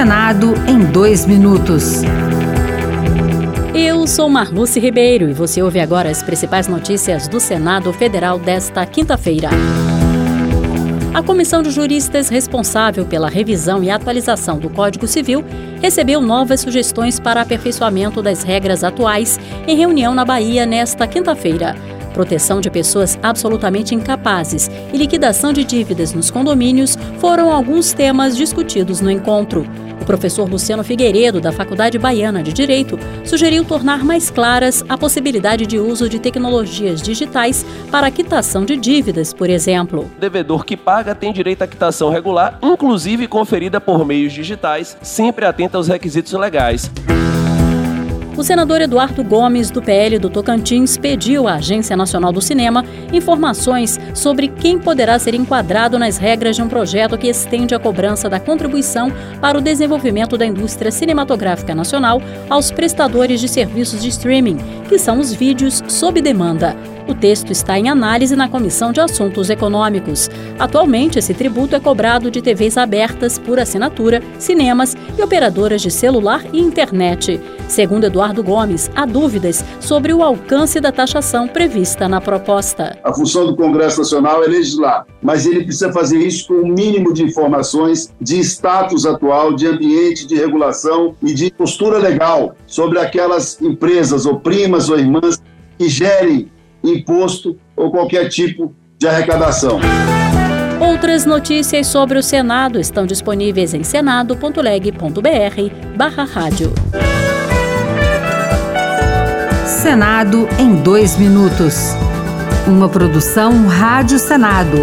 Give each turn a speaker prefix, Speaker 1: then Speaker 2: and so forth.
Speaker 1: Senado em dois minutos.
Speaker 2: Eu sou Marluce Ribeiro e você ouve agora as principais notícias do Senado Federal desta quinta-feira. A comissão de juristas responsável pela revisão e atualização do Código Civil recebeu novas sugestões para aperfeiçoamento das regras atuais em reunião na Bahia nesta quinta-feira proteção de pessoas absolutamente incapazes e liquidação de dívidas nos condomínios foram alguns temas discutidos no encontro. O professor Luciano Figueiredo, da Faculdade Baiana de Direito, sugeriu tornar mais claras a possibilidade de uso de tecnologias digitais para a quitação de dívidas, por exemplo.
Speaker 3: O devedor que paga tem direito à quitação regular, inclusive conferida por meios digitais, sempre atenta aos requisitos legais.
Speaker 2: O senador Eduardo Gomes, do PL do Tocantins, pediu à Agência Nacional do Cinema informações sobre quem poderá ser enquadrado nas regras de um projeto que estende a cobrança da contribuição para o desenvolvimento da indústria cinematográfica nacional aos prestadores de serviços de streaming, que são os vídeos sob demanda. O texto está em análise na Comissão de Assuntos Econômicos. Atualmente, esse tributo é cobrado de TVs abertas por assinatura, cinemas e operadoras de celular e internet. Segundo Eduardo Gomes, há dúvidas sobre o alcance da taxação prevista na proposta.
Speaker 4: A função do Congresso Nacional é legislar, mas ele precisa fazer isso com o um mínimo de informações de status atual, de ambiente de regulação e de postura legal sobre aquelas empresas ou primas ou irmãs que gerem imposto ou qualquer tipo de arrecadação.
Speaker 2: Outras notícias sobre o Senado estão disponíveis em senado.leg.br barra rádio.
Speaker 1: Senado em dois minutos. Uma produção Rádio Senado.